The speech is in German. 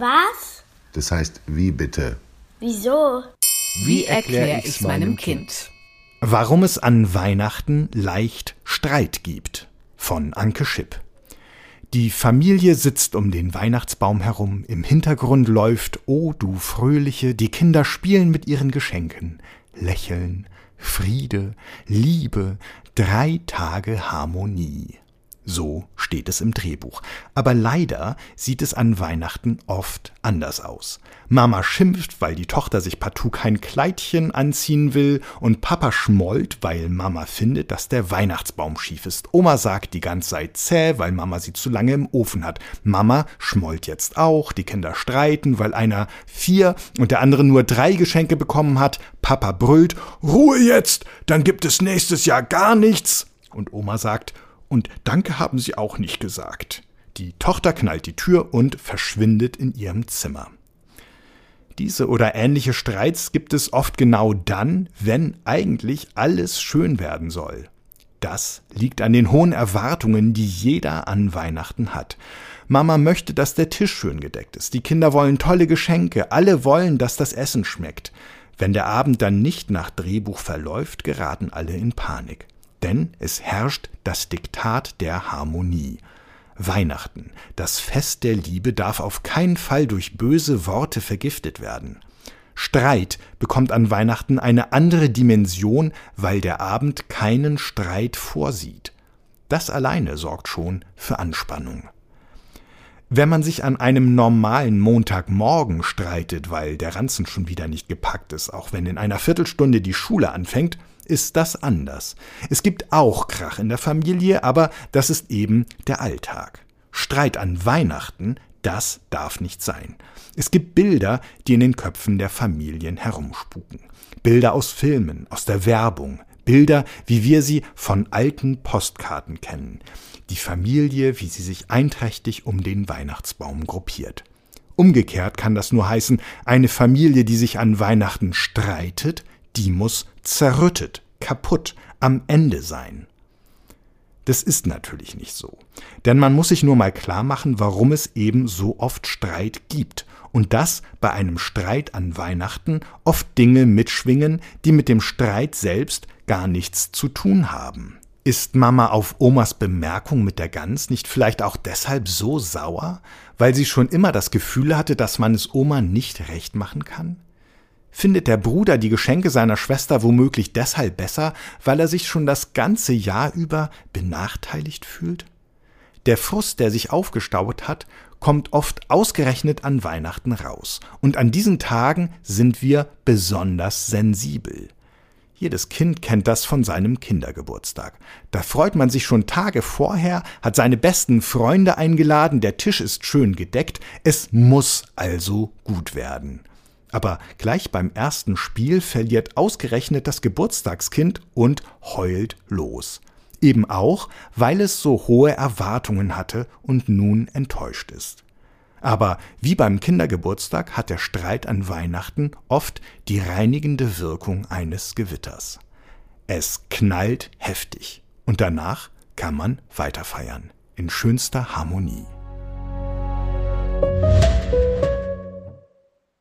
Was? Das heißt, wie bitte? Wieso? Wie erkläre ich meinem Kind? Warum es an Weihnachten leicht Streit gibt. Von Anke Schipp. Die Familie sitzt um den Weihnachtsbaum herum, im Hintergrund läuft O du Fröhliche, die Kinder spielen mit ihren Geschenken, lächeln, Friede, Liebe, drei Tage Harmonie. So steht es im Drehbuch. Aber leider sieht es an Weihnachten oft anders aus. Mama schimpft, weil die Tochter sich partout kein Kleidchen anziehen will, und Papa schmollt, weil Mama findet, dass der Weihnachtsbaum schief ist. Oma sagt, die Gans sei zäh, weil Mama sie zu lange im Ofen hat. Mama schmollt jetzt auch, die Kinder streiten, weil einer vier und der andere nur drei Geschenke bekommen hat. Papa brüllt, Ruhe jetzt, dann gibt es nächstes Jahr gar nichts. Und Oma sagt, und Danke haben sie auch nicht gesagt. Die Tochter knallt die Tür und verschwindet in ihrem Zimmer. Diese oder ähnliche Streits gibt es oft genau dann, wenn eigentlich alles schön werden soll. Das liegt an den hohen Erwartungen, die jeder an Weihnachten hat. Mama möchte, dass der Tisch schön gedeckt ist. Die Kinder wollen tolle Geschenke. Alle wollen, dass das Essen schmeckt. Wenn der Abend dann nicht nach Drehbuch verläuft, geraten alle in Panik denn es herrscht das Diktat der Harmonie. Weihnachten, das Fest der Liebe, darf auf keinen Fall durch böse Worte vergiftet werden. Streit bekommt an Weihnachten eine andere Dimension, weil der Abend keinen Streit vorsieht. Das alleine sorgt schon für Anspannung. Wenn man sich an einem normalen Montagmorgen streitet, weil der Ranzen schon wieder nicht gepackt ist, auch wenn in einer Viertelstunde die Schule anfängt, ist das anders. Es gibt auch Krach in der Familie, aber das ist eben der Alltag. Streit an Weihnachten, das darf nicht sein. Es gibt Bilder, die in den Köpfen der Familien herumspuken. Bilder aus Filmen, aus der Werbung, Bilder, wie wir sie von alten Postkarten kennen. Die Familie, wie sie sich einträchtig um den Weihnachtsbaum gruppiert. Umgekehrt kann das nur heißen, eine Familie, die sich an Weihnachten streitet, die muss zerrüttet, kaputt, am Ende sein. Das ist natürlich nicht so. Denn man muss sich nur mal klar machen, warum es eben so oft Streit gibt. Und dass bei einem Streit an Weihnachten oft Dinge mitschwingen, die mit dem Streit selbst gar nichts zu tun haben. Ist Mama auf Omas Bemerkung mit der Gans nicht vielleicht auch deshalb so sauer, weil sie schon immer das Gefühl hatte, dass man es Oma nicht recht machen kann? Findet der Bruder die Geschenke seiner Schwester womöglich deshalb besser, weil er sich schon das ganze Jahr über benachteiligt fühlt? Der Frust, der sich aufgestaut hat, kommt oft ausgerechnet an Weihnachten raus. Und an diesen Tagen sind wir besonders sensibel. Jedes Kind kennt das von seinem Kindergeburtstag. Da freut man sich schon Tage vorher, hat seine besten Freunde eingeladen, der Tisch ist schön gedeckt, es muss also gut werden. Aber gleich beim ersten Spiel verliert ausgerechnet das Geburtstagskind und heult los. Eben auch, weil es so hohe Erwartungen hatte und nun enttäuscht ist. Aber wie beim Kindergeburtstag hat der Streit an Weihnachten oft die reinigende Wirkung eines Gewitters. Es knallt heftig und danach kann man weiterfeiern in schönster Harmonie.